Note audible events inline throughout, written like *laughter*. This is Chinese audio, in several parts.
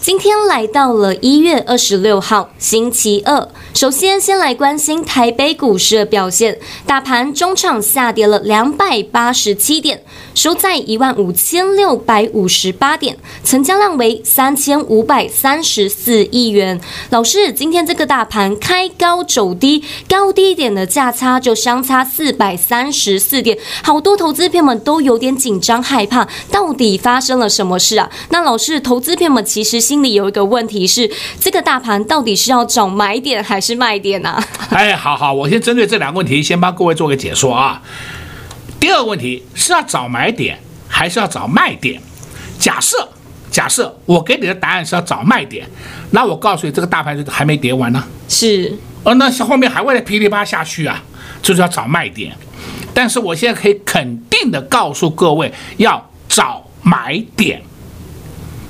今天来到了一月二十六号，星期二。首先，先来关心台北股市的表现。大盘中场下跌了两百八十七点，收在一万五千六百五十八点，成交量为三千五百三十四亿元。老师，今天这个大盘开高走低，高低点的价差就相差四百三十四点，好多投资朋友们都有点紧张害怕，到底发生了什么事啊？那老师，投资朋友们其实心里有一个问题是：这个大盘到底是要找买点还是卖点呢？哎，好好，我先针对这两个问题，先帮各位做个解说啊。第二个问题是要找买点还是要找卖点？假设假设我给你的答案是要找卖点，那我告诉你，这个大盘就还没跌完呢。是，哦，那后面还会再噼里啪啦下去啊，就是要找卖点。但是我现在可以肯定的告诉各位，要找买点。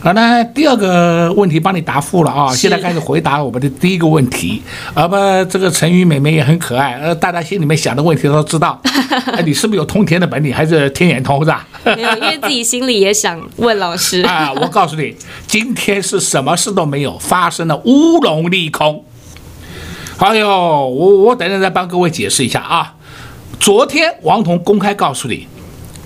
好，那第二个问题帮你答复了啊！现在开始回答我们的第一个问题。啊不，这个陈宇美眉也很可爱，呃，大家心里面想的问题都知道。*laughs* 哎，你是不是有通天的本领，还是天眼通是吧？没有，因为自己心里也想问老师。*laughs* 啊，我告诉你，今天是什么事都没有发生了乌龙利空。哎呦，我我等等再帮各位解释一下啊。昨天王彤公开告诉你，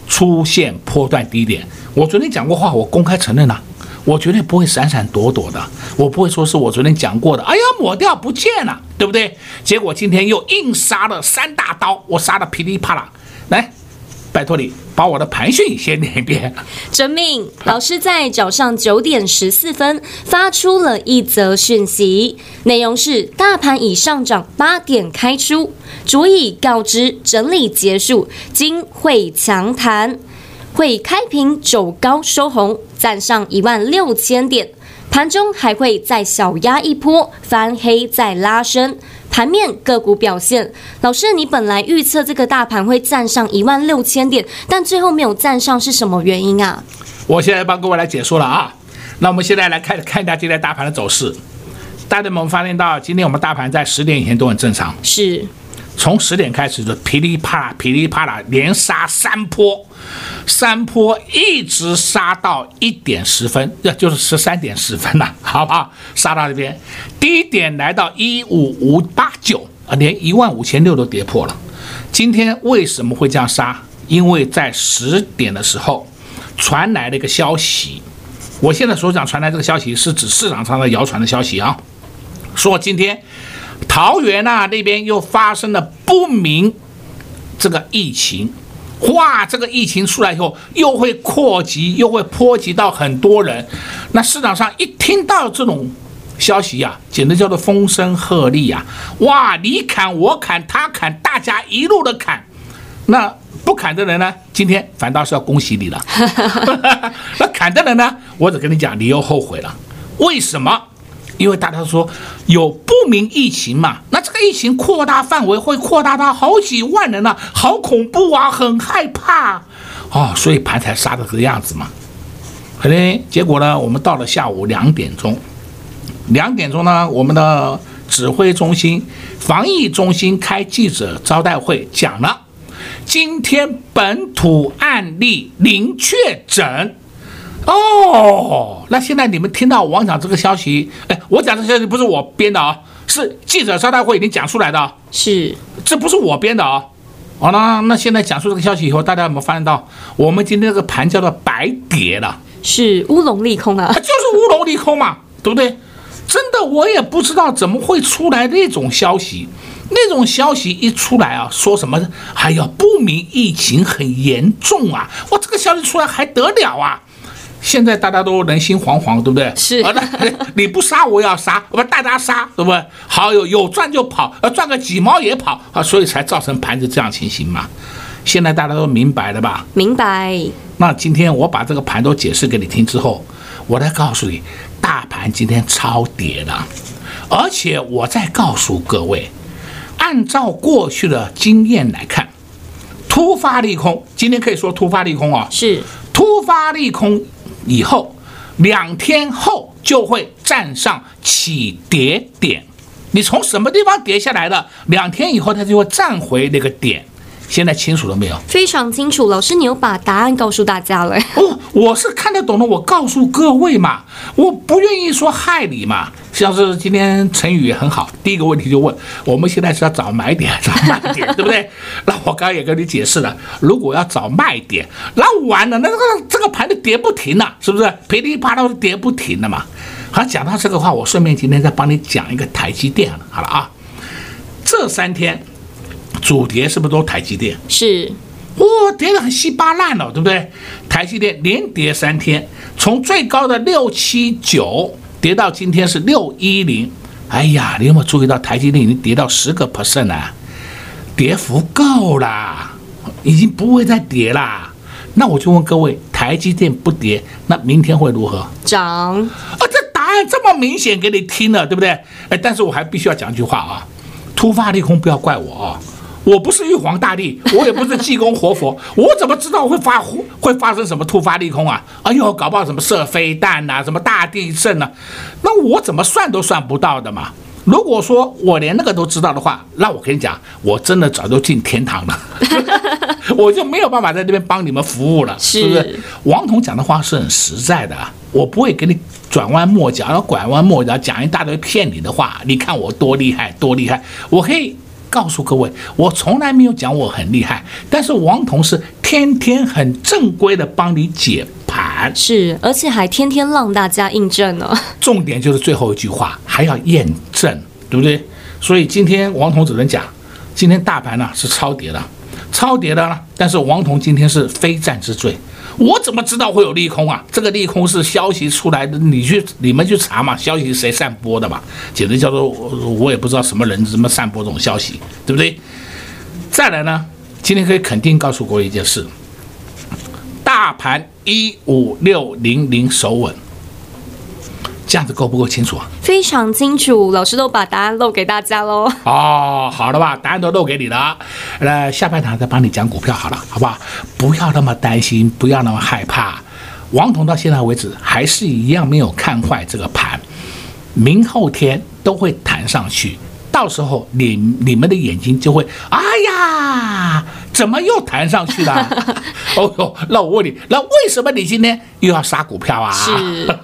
出现波段低点。我昨天讲过话，我公开承认了。我绝对不会闪闪躲躲的，我不会说是我昨天讲过的。哎呀，抹掉不见了，对不对？结果今天又硬杀了三大刀，我杀的噼里啪啦。来，拜托你把我的盘讯先念一遍。遵命，老师在早上九点十四分发出了一则讯息，内容是：大盘已上涨八点开出，足以告知整理结束，今会强弹。会开平走高收红，站上一万六千点，盘中还会再小压一波，翻黑再拉升。盘面个股表现，老师，你本来预测这个大盘会站上一万六千点，但最后没有站上，是什么原因啊？我现在帮各位来解说了啊。那我们现在来看看一下今天大盘的走势。大家有没有发现到，今天我们大盘在十点以前都很正常？是。从十点开始就噼里啪啦、噼里啪啦连杀三波，三波一直杀到一点十分，这就是十三点十分了，*laughs* 好不好？杀到这边，低点来到一五五八九啊，连一万五千六都跌破了。今天为什么会这样杀？因为在十点的时候传来了一个消息，我现在所讲传来这个消息是指市场上的谣传的消息啊，说今天。桃园啊，那边又发生了不明这个疫情，哇，这个疫情出来以后又会扩及，又会波及到很多人。那市场上一听到这种消息呀、简直叫做风声鹤唳呀，哇，你砍我砍他砍，大家一路的砍。那不砍的人呢，今天反倒是要恭喜你了。*laughs* 那砍的人呢，我只跟你讲，你又后悔了。为什么？因为大家说有不明疫情嘛，那这个疫情扩大范围会扩大到好几万人了，好恐怖啊，很害怕哦，所以盘才杀的这个样子嘛。可能，结果呢，我们到了下午两点钟，两点钟呢，我们的指挥中心、防疫中心开记者招待会，讲了今天本土案例零确诊。哦，那现在你们听到王讲这个消息，哎，我讲这个消息不是我编的啊，是记者招待会已经讲出来的，是，这不是我编的啊。好了，那现在讲述这个消息以后，大家有没有发现到，我们今天这个盘叫做白跌了，是乌龙利空啊，就是乌龙利空嘛，对不对？真的，我也不知道怎么会出来那种消息，那种消息一出来啊，说什么，哎呀，不明疫情很严重啊，哇，这个消息出来还得了啊？现在大家都人心惶惶，对不对？是啊，那 *laughs* 你不杀我要杀，我们大家杀，对不对？好，有有赚就跑，呃，赚个几毛也跑啊，所以才造成盘子这样情形嘛。现在大家都明白了吧？明白。那今天我把这个盘都解释给你听之后，我来告诉你，大盘今天超跌了，而且我再告诉各位，按照过去的经验来看，突发利空，今天可以说突发利空啊，是突发利空。以后两天后就会站上起跌点，你从什么地方跌下来的？两天以后它就会站回那个点。现在清楚了没有？非常清楚，老师，你有把答案告诉大家了。*laughs* 哦，我是看得懂的，我告诉各位嘛，我不愿意说害你嘛。像是今天成语也很好，第一个问题就问，我们现在是要找买点，找卖点，*laughs* 对不对？那我刚刚也跟你解释了，如果要找卖点，那完了，那这个这个盘就跌不停了，是不是？噼里啪啦都跌不停了嘛。好，讲到这个话，我顺便今天再帮你讲一个台积电。好了啊，这三天。主跌是不是都台积电？是，哇、哦，跌得很稀巴烂了，对不对？台积电连跌三天，从最高的六七九跌到今天是六一零。哎呀，你有没有注意到台积电已经跌到十个 percent 了？跌幅够啦，已经不会再跌啦。那我就问各位，台积电不跌，那明天会如何？涨。啊，这答案这么明显给你听了，对不对？哎，但是我还必须要讲一句话啊，突发利空不要怪我啊。我不是玉皇大帝，*laughs* 我也不是济公活佛，我怎么知道会发会发生什么突发利空啊？哎呦，搞不好什么射飞弹呐，什么大地震呐，那我怎么算都算不到的嘛。如果说我连那个都知道的话，那我跟你讲，我真的早就进天堂了，*laughs* 我就没有办法在这边帮你们服务了，是不是？王彤讲的话是很实在的，我不会给你转弯抹角，然后拐弯抹角讲一大堆骗你的话。你看我多厉害，多厉害，我可以。告诉各位，我从来没有讲我很厉害，但是王彤是天天很正规的帮你解盘，是，而且还天天让大家印证呢。重点就是最后一句话，还要验证，对不对？所以今天王彤只能讲，今天大盘呢是超跌的，超跌的，但是王彤今天是非战之罪。我怎么知道会有利空啊？这个利空是消息出来的，你去你们去查嘛，消息谁散播的嘛？简直叫做我也不知道什么人怎么散播这种消息，对不对？再来呢，今天可以肯定告诉各位一件事，大盘一五六零零守稳。这样子够不够清楚啊？非常清楚，老师都把答案漏给大家喽。哦，好的吧，答案都漏给你了。那下半场再帮你讲股票好了，好不好？不要那么担心，不要那么害怕。王彤到现在为止还是一样没有看坏这个盘，明后天都会弹上去，到时候你你们的眼睛就会，哎呀，怎么又弹上去了？*laughs* 哦哟，那我问你，那为什么你今天又要杀股票啊？是。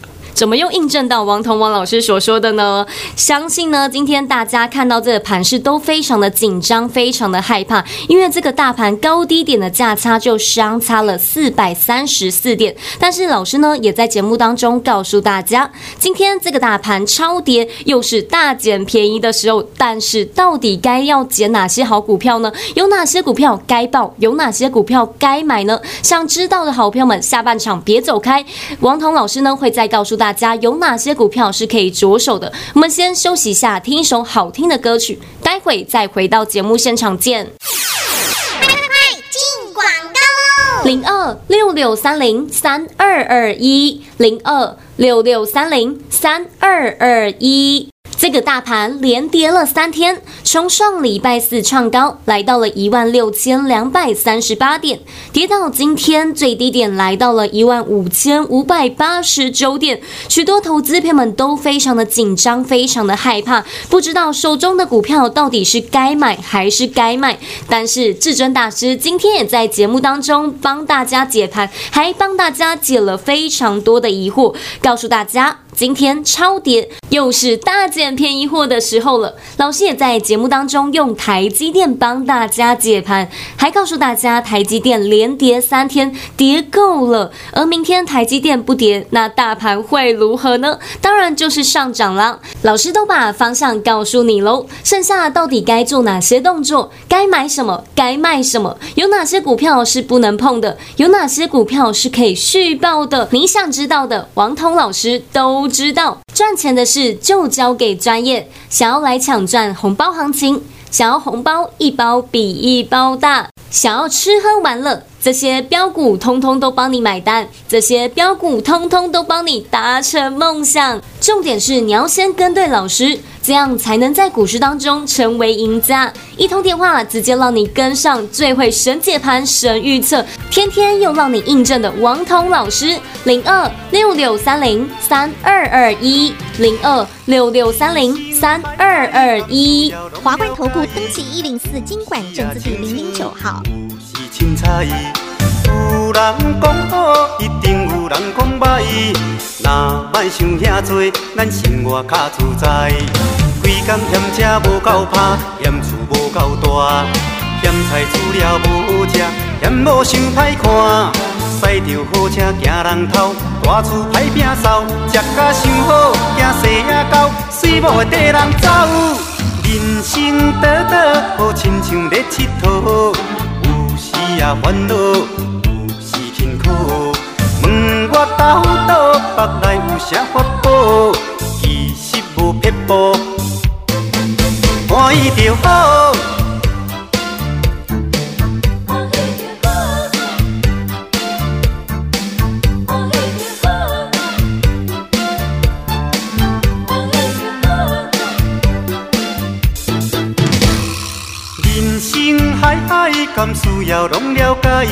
*laughs* 怎么又印证到王彤王老师所说的呢？相信呢，今天大家看到这个盘势都非常的紧张，非常的害怕，因为这个大盘高低点的价差就相差了四百三十四点。但是老师呢，也在节目当中告诉大家，今天这个大盘超跌，又是大捡便宜的时候。但是到底该要捡哪些好股票呢？有哪些股票该报？有哪些股票该买呢？想知道的好朋友们，下半场别走开，王彤老师呢会再告诉大家有哪些股票是可以着手的？我们先休息一下，听一首好听的歌曲，待会再回到节目现场见。快快快，进广告喽！零二六六三零三二二一，零二六六三零三二二一。这个大盘连跌了三天，从上礼拜四创高，来到了一万六千两百三十八点，跌到今天最低点来到了一万五千五百八十九点。许多投资朋友们都非常的紧张，非常的害怕，不知道手中的股票到底是该买还是该卖。但是至尊大师今天也在节目当中帮大家解盘，还帮大家解了非常多的疑惑，告诉大家。今天超跌，又是大捡便宜货的时候了。老师也在节目当中用台积电帮大家解盘，还告诉大家台积电连跌三天，跌够了。而明天台积电不跌，那大盘会如何呢？当然就是上涨啦。老师都把方向告诉你喽，剩下到底该做哪些动作？该买什么？该卖什么？有哪些股票是不能碰的？有哪些股票是可以续报的？你想知道的，王彤老师都。不知道赚钱的事就交给专业。想要来抢赚红包行情，想要红包一包比一包大，想要吃喝玩乐，这些标股通通都帮你买单，这些标股通通都帮你达成梦想。重点是你要先跟对老师。这样才能在股市当中成为赢家。一通电话直接让你跟上最会神解盘、神预测，天天又让你印证的王彤老师，零二六六三零三二二一，零二六六三零三二二一。华冠投顾登记一零四金管证字第零零九号。有人讲好，一定有人讲歹。若莫想遐多，咱生活较自在。规工嫌车无够拍，嫌厝无够大，嫌菜煮了无好食，嫌某想歹看。驶着好车惊人头，大厝歹摒扫，食甲想好，惊细仔狗，水某会跟人走。人生短短，好亲像咧佚佗，有时也烦恼。问我到底，腹内有啥法宝？其实无撇步，欢喜就好。甘需要拢了解。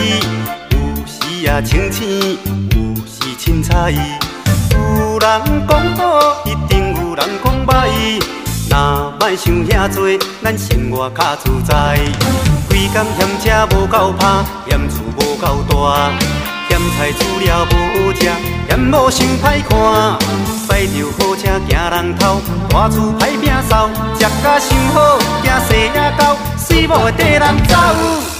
有时也清醒，有时凊彩。有人讲好，一定有人讲歹。若莫想遐多，咱生活较自在。规工嫌车无够拍，嫌厝无够大，嫌菜煮了无食，嫌某想歹看。驶着好车惊人头，大厝歹摒扫，食甲想好，惊细仔狗，随某会跟人走。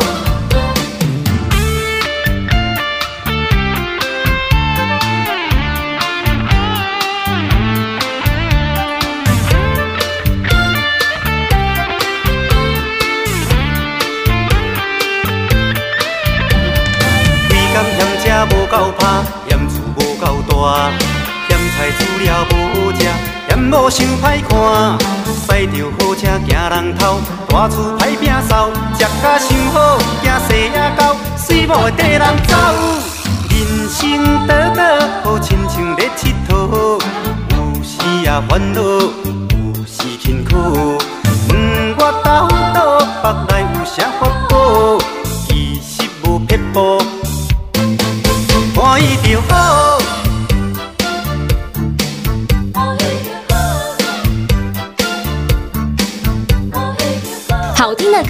嫌菜煮了无食，嫌某想歹看。驶着好车惊人偷，大厝歹拼扫，食甲想好，惊细仔狗，水某会跟人走。人生短短，好亲像咧佚佗，有时也烦恼，有时辛苦。问我到底，腹内有啥法宝？其实无撇步，欢喜就好。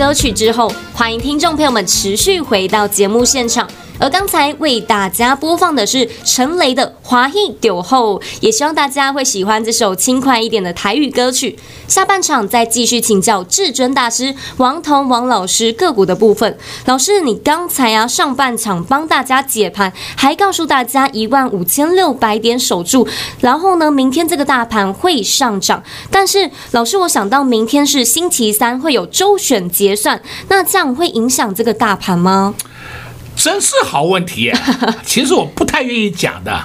歌曲之后，欢迎听众朋友们持续回到节目现场。而刚才为大家播放的是陈雷的《欢喜就好》，也希望大家会喜欢这首轻快一点的台语歌曲。下半场再继续请教至尊大师王彤王老师个股的部分。老师，你刚才啊上半场帮大家解盘，还告诉大家一万五千六百点守住，然后呢，明天这个大盘会上涨。但是老师，我想到明天是星期三，会有周选结算，那这样会影响这个大盘吗？真是好问题，*laughs* 其实我不太愿意讲的。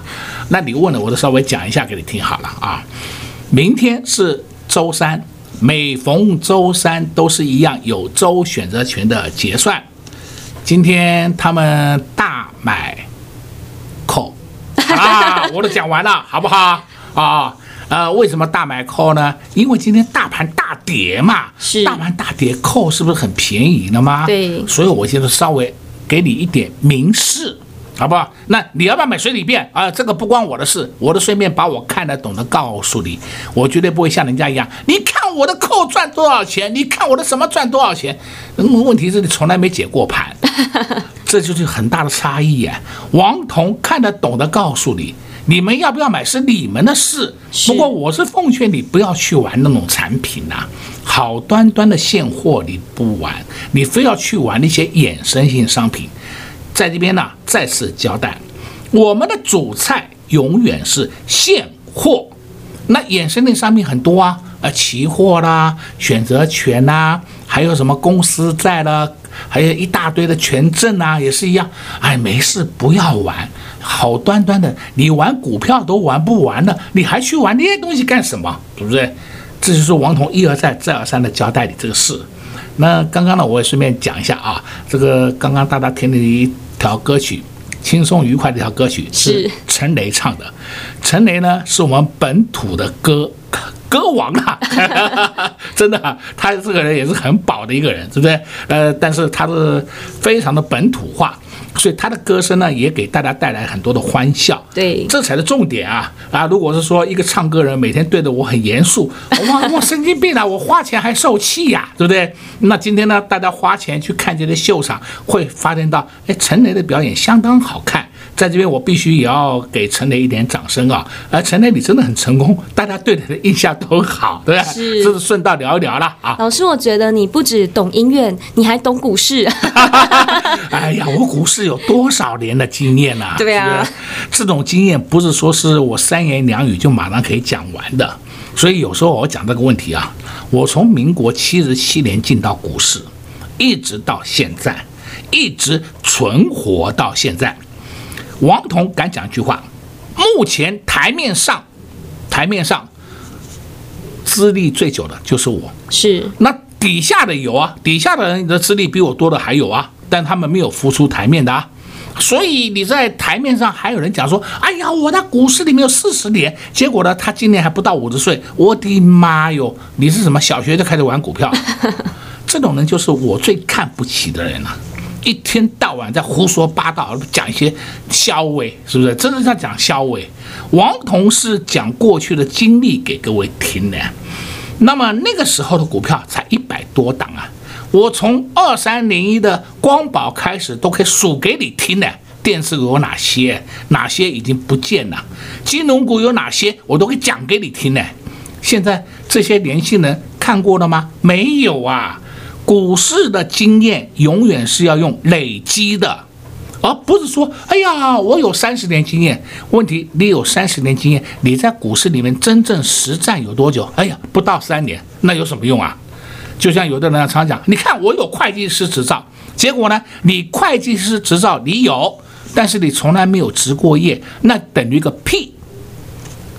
那你问了，我就稍微讲一下给你听好了啊。明天是周三，每逢周三都是一样有周选择权的结算。今天他们大买 call *laughs* 啊，我都讲完了，好不好啊？呃，为什么大买 call 呢？因为今天大盘大跌嘛，是大盘大跌 call 是不是很便宜了吗？对，所以我现在稍微。给你一点明示好不好？那你要不要买随你便啊？这个不关我的事，我的顺便把我看得懂的告诉你，我绝对不会像人家一样。你看我的扣赚多少钱？你看我的什么赚多少钱？嗯，问题是你从来没解过盘，*laughs* 这就是很大的差异呀。王彤看得懂的告诉你，你们要不要买是你们的事。不过我是奉劝你不要去玩那种产品呐、啊，好端端的现货你不玩，你非要去玩那些衍生性商品。在这边呢，再次交代，我们的主菜永远是现货，那衍生类商品很多啊，呃，期货啦、选择权啦、啊，还有什么公司债啦，还有一大堆的权证啊，也是一样。哎，没事，不要玩，好端端的，你玩股票都玩不完了，你还去玩那些东西干什么？对不对？这就是王彤一而再、再而三的交代你这个事。那刚刚呢，我也顺便讲一下啊，这个刚刚大家听的一。条歌曲，轻松愉快的一条歌曲是陈雷唱的。陈雷呢，是我们本土的歌歌王啊，*laughs* 真的啊，他这个人也是很宝的一个人，对不对？呃，但是他是非常的本土化。所以他的歌声呢，也给大家带来很多的欢笑。对，这才是重点啊！啊，如果是说一个唱歌人每天对着我很严肃，*laughs* 我，我神经病啊！我花钱还受气呀，对不对？那今天呢，大家花钱去看这个秀场，会发现到，哎，陈雷的表演相当好看。在这边，我必须也要给陈磊一点掌声啊！而陈磊，你真的很成功，大家对你的印象都好，对不对？是，这是顺道聊一聊了啊。老师，我觉得你不止懂音乐，你还懂股市。*laughs* 哎呀，我股市有多少年的经验啊？对啊，这种经验不是说是我三言两语就马上可以讲完的。所以有时候我讲这个问题啊，我从民国七十七年进到股市，一直到现在，一直存活到现在。王彤敢讲一句话，目前台面上，台面上资历最久的就是我。是，那底下的有啊，底下的人的资历比我多的还有啊，但他们没有浮出台面的啊。所以你在台面上还有人讲说，哎呀，我在股市里面有四十年，结果呢，他今年还不到五十岁。我的妈哟，你是什么小学就开始玩股票？*laughs* 这种人就是我最看不起的人了啊。一天到晚在胡说八道，讲一些消委，是不是？真的在讲消委。王彤是讲过去的经历给各位听的。那么那个时候的股票才一百多档啊，我从二三零一的光宝开始都可以数给你听的。电视股有哪些？哪些已经不见了？金融股有哪些？我都会讲给你听的。现在这些年轻人看过了吗？没有啊。股市的经验永远是要用累积的，而不是说，哎呀，我有三十年经验。问题，你有三十年经验，你在股市里面真正实战有多久？哎呀，不到三年，那有什么用啊？就像有的人常讲，你看我有会计师执照，结果呢，你会计师执照你有，但是你从来没有执过业，那等于个屁。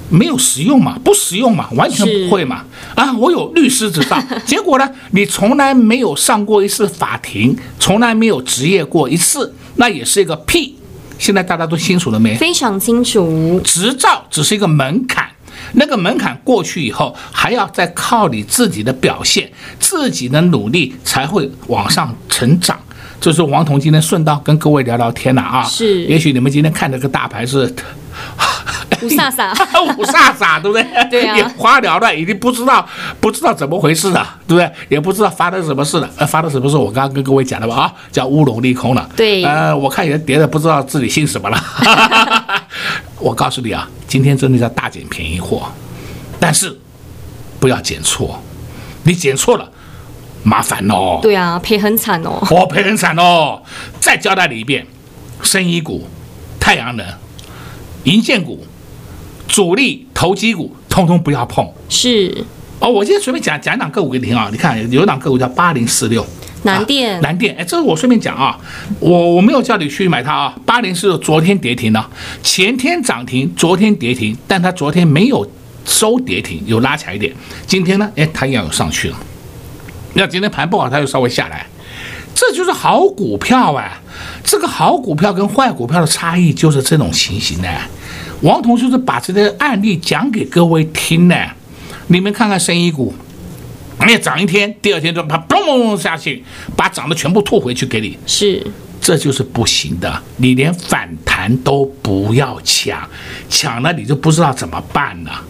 没有实用嘛，不实用嘛，完全不会嘛。啊，我有律师执照，*laughs* 结果呢，你从来没有上过一次法庭，从来没有执业过一次，那也是一个屁。现在大家都清楚了没？非常清楚。执照只是一个门槛，那个门槛过去以后，还要再靠你自己的表现、自己的努力，才会往上成长。这是王彤今天顺道跟各位聊聊天了啊。是。也许你们今天看这个大牌是。*sighs* *laughs* 雾煞煞，*laughs* 五煞煞，对不对？*laughs* 对呀、啊，眼花缭乱，已经不知道不知道怎么回事了，对不对？也不知道发生什么事了。呃，发生什么事？我刚刚跟各位讲了吧？啊，叫乌龙利空了。对，呃，我看人跌的不知道自己姓什么了。我告诉你啊，今天真的叫大捡便宜货，但是不要捡错，你捡错了，麻烦哦。对啊，赔很惨哦。我赔很惨哦。再交代你一遍，生医股、太阳能、银建股。主力投机股通通不要碰，是哦。我今天随便讲讲一档个股给你听啊。你看有一档个股叫八零四六，南电、啊，南电。哎，这是我顺便讲啊，我我没有叫你去买它啊。八零四六昨天跌停了，前天涨停，昨天跌停，但它昨天没有收跌停，有拉起来一点。今天呢，哎，它一样有上去了。那今天盘不好，它又稍微下来，这就是好股票啊。这个好股票跟坏股票的差异就是这种情形呢。王彤就是把这个案例讲给各位听呢，你们看看生意股，哎，涨一天，第二天就啪嘣嘣下去，把涨的全部吐回去给你。是，这就是不行的。你连反弹都不要抢，抢了你就不知道怎么办了。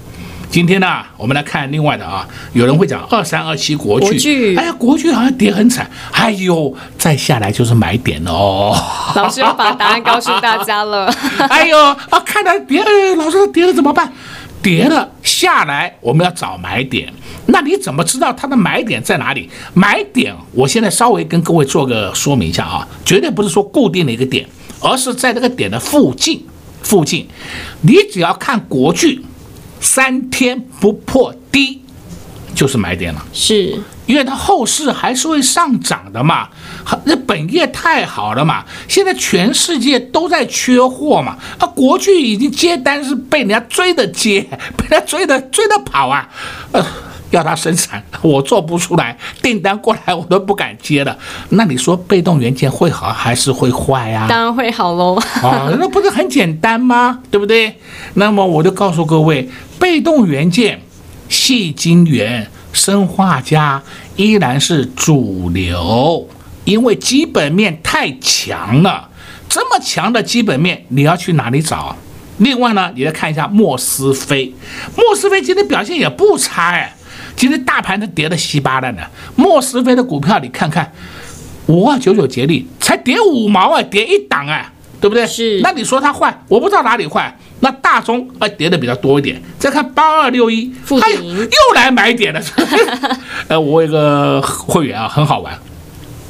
今天呢，我们来看另外的啊，有人会讲二三二七国巨，国哎呀，国巨好像跌很惨，哎呦，再下来就是买点了哦。老师要把答案告诉大家了。*laughs* 哎呦，啊，看到跌，哎，老师跌了怎么办？跌了下来，我们要找买点。那你怎么知道它的买点在哪里？买点，我现在稍微跟各位做个说明一下啊，绝对不是说固定的一个点，而是在这个点的附近。附近，你只要看国巨。三天不破低，就是买点了。是，因为它后市还是会上涨的嘛，那本业太好了嘛。现在全世界都在缺货嘛，啊，国巨已经接单是被人家追着接，被人家追的追着跑啊，呃。要它生产，*laughs* 我做不出来，订单过来我都不敢接了。那你说被动元件会好还是会坏呀？当然会好喽。啊，*laughs* 那不是很简单吗？对不对？那么我就告诉各位，被动元件、细晶圆、生化家依然是主流，因为基本面太强了。这么强的基本面，你要去哪里找？另外呢，你再看一下莫斯菲，莫斯菲今天表现也不差哎。今天大盘都跌的稀巴烂的，莫斯菲的股票你看看，五二九九杰力才跌五毛啊，跌一档啊，对不对？是。那你说它坏，我不知道哪里坏。那大中啊跌的比较多一点。再看八二六一，哎，又来买点了。*laughs* 呃，我有个会员啊，很好玩，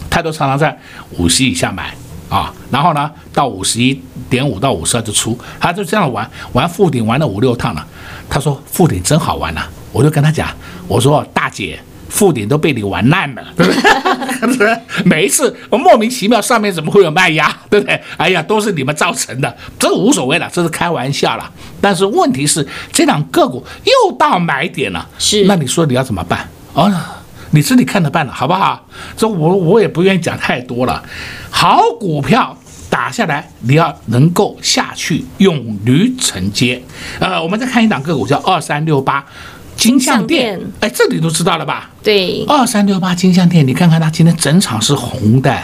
他都常常在五十以下买啊，然后呢到五十一点五到五十二就出，他就这样玩，玩附顶玩了五六趟了。他说附顶真好玩呐、啊。我就跟他讲，我说大姐，附顶都被你玩烂了，对不对？*laughs* 每一次我莫名其妙上面怎么会有卖压，对不对？哎呀，都是你们造成的，这无所谓了，这是开玩笑了。但是问题是，这两个股又到买点了，是，那你说你要怎么办？哦，你自己看着办了，好不好？这我我也不愿意讲太多了。好股票打下来，你要能够下去勇于承接。呃，我们再看一档个股叫二三六八。金像电，哎，这你都知道了吧？对，二三六八金像电，你看看它今天整场是红的，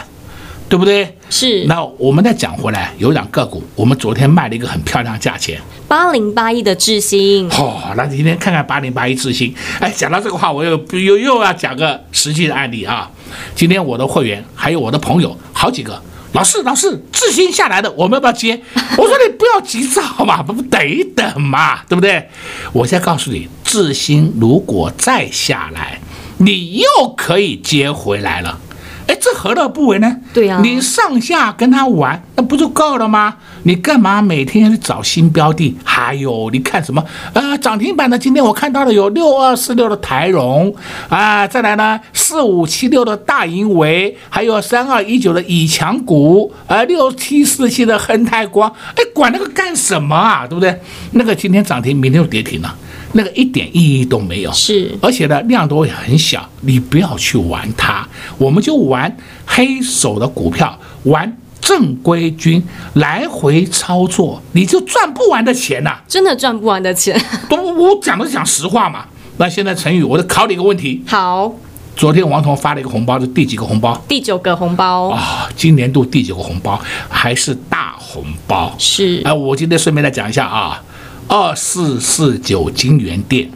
对不对？是。那我们再讲回来，有两个股，我们昨天卖了一个很漂亮的价钱，八零八一的智新。哦，那今天看看八零八一智新。哎，讲到这个话，我又又又要讲个实际的案例啊。今天我的会员还有我的朋友好几个。老师，老师，智新下来的，我们要不要接？*laughs* 我说你不要急躁嘛，不不等一等嘛，对不对？我再告诉你，智新如果再下来，你又可以接回来了。哎，这何乐不为呢？对呀，你上下跟他玩，那不就够了吗？你干嘛每天要去找新标的？还有，你看什么？呃，涨停板的，今天我看到了有六二四六的台荣啊，再来呢，四五七六的大盈维，还有三二一九的以强股，呃，六七四七的亨泰光，哎，管那个干什么啊？对不对？那个今天涨停，明天又跌停了。那个一点意义都没有，是，而且呢量都很小，你不要去玩它，我们就玩黑手的股票，玩正规军来回操作，你就赚不完的钱呐、啊，真的赚不完的钱。都我讲的是讲实话嘛。那现在陈宇，我就考你一个问题。好，昨天王彤发了一个红包，是第几个红包？第九个红包啊、哦，今年度第九个红包还是大红包？是。哎，我今天顺便来讲一下啊。二四四九金元店，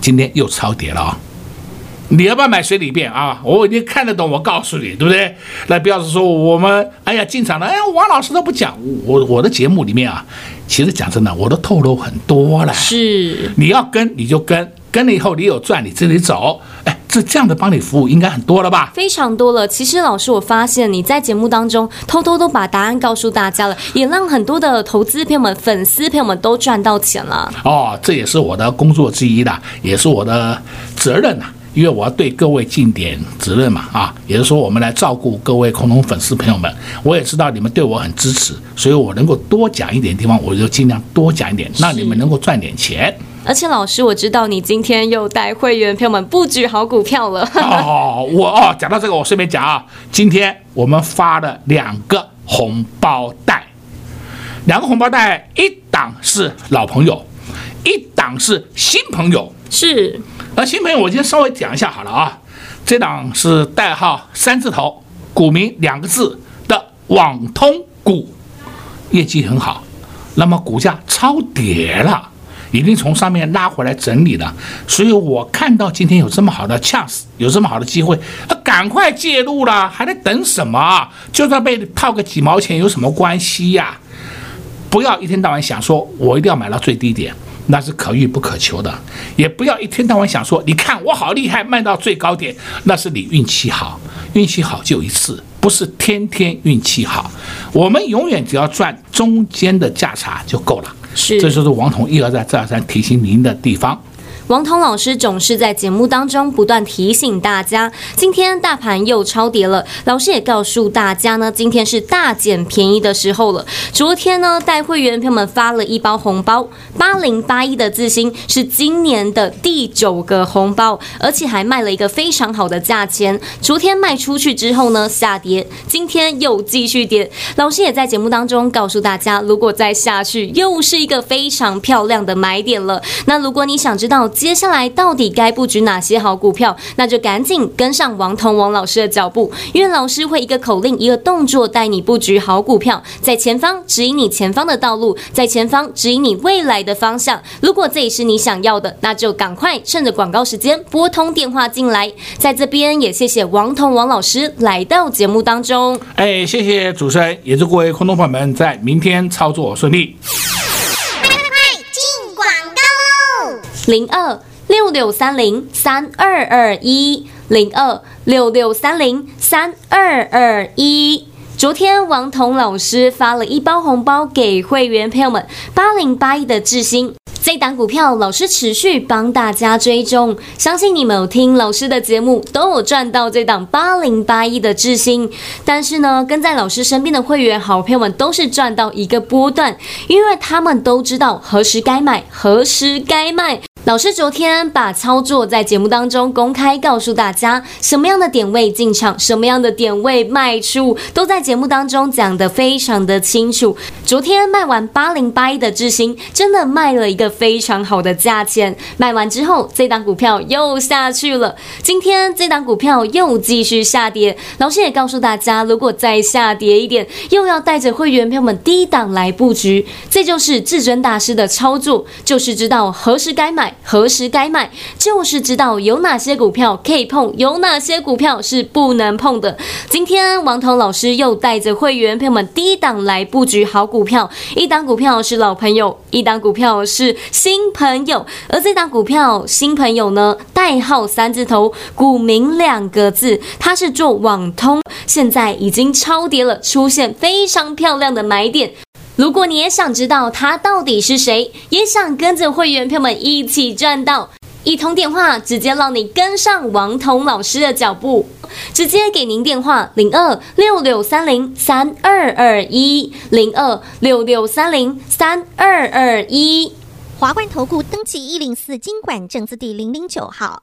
今天又超跌了啊！你要不要买水里便啊？我已经看得懂，我告诉你，对不对？那不要是说我们哎呀进场了，哎呀王老师都不讲，我我的节目里面啊，其实讲真的，我都透露很多了。是，你要跟你就跟，跟了以后你有赚，你自己走。哎。这这样的帮你服务应该很多了吧？非常多了。其实老师，我发现你在节目当中偷偷都把答案告诉大家了，也让很多的投资朋友们、粉丝朋友们都赚到钱了。哦，这也是我的工作之一的，也是我的责任呐，因为我要对各位尽点责任嘛啊，也就是说我们来照顾各位空中粉丝朋友们。我也知道你们对我很支持，所以我能够多讲一点地方，我就尽量多讲一点，让你们能够赚点钱。而且老师，我知道你今天又带会员朋友们布局好股票了。哦，我哦，讲到这个，我顺便讲啊，今天我们发了两个红包袋，两个红包袋，一档是老朋友，一档是新朋友。是，那新朋友我今天稍微讲一下好了啊，这档是代号三字头，股民两个字的网通股业绩很好，那么股价超跌了，已经从上面拉回来整理了，所以我看到今天有这么好的 chance，有这么好的机会，赶快介入了，还在等什么？就算被套个几毛钱有什么关系呀？不要一天到晚想说我一定要买到最低点，那是可遇不可求的；也不要一天到晚想说你看我好厉害，卖到最高点，那是你运气好，运气好就一次。不是天天运气好，我们永远只要赚中间的价差就够了。是，这就是王彤一而再再而三提醒您的地方。王彤老师总是在节目当中不断提醒大家，今天大盘又超跌了。老师也告诉大家呢，今天是大捡便宜的时候了。昨天呢，带会员朋友们发了一包红包，八零八一的自新是今年的第九个红包，而且还卖了一个非常好的价钱。昨天卖出去之后呢，下跌，今天又继续跌。老师也在节目当中告诉大家，如果再下去，又是一个非常漂亮的买点了。那如果你想知道，接下来到底该布局哪些好股票？那就赶紧跟上王彤王老师的脚步，因为老师会一个口令、一个动作带你布局好股票，在前方指引你前方的道路，在前方指引你未来的方向。如果这也是你想要的，那就赶快趁着广告时间拨通电话进来。在这边也谢谢王彤王老师来到节目当中。哎，谢谢主持人，也祝各位空中朋友们在明天操作顺利。零二六六三零三二二一，零二六六三零三二二一。昨天王彤老师发了一包红包给会员朋友们，八零八一的智新。这档股票，老师持续帮大家追踪，相信你们有听老师的节目，都有赚到这档八零八一的智新。但是呢，跟在老师身边的会员好朋友们都是赚到一个波段，因为他们都知道何时该买，何时该卖。老师昨天把操作在节目当中公开告诉大家，什么样的点位进场，什么样的点位卖出，都在节目当中讲得非常的清楚。昨天卖完八零八一的智新，真的卖了一个非常好的价钱。卖完之后，这档股票又下去了。今天这档股票又继续下跌。老师也告诉大家，如果再下跌一点，又要带着会员朋友们低档来布局。这就是至尊大师的操作，就是知道何时该买。何时该卖，就是知道有哪些股票可以碰，有哪些股票是不能碰的。今天王彤老师又带着会员朋友们低档来布局好股票，一档股票是老朋友，一档股票是新朋友。而这档股票新朋友呢，代号三字头，股名两个字，它是做网通，现在已经超跌了，出现非常漂亮的买点。如果你也想知道他到底是谁，也想跟着会员朋友们一起赚到，一通电话直接让你跟上王彤老师的脚步，直接给您电话零二六六三零三二二一零二六六三零三二二一，华冠投顾登记一零四金管证字第零零九号。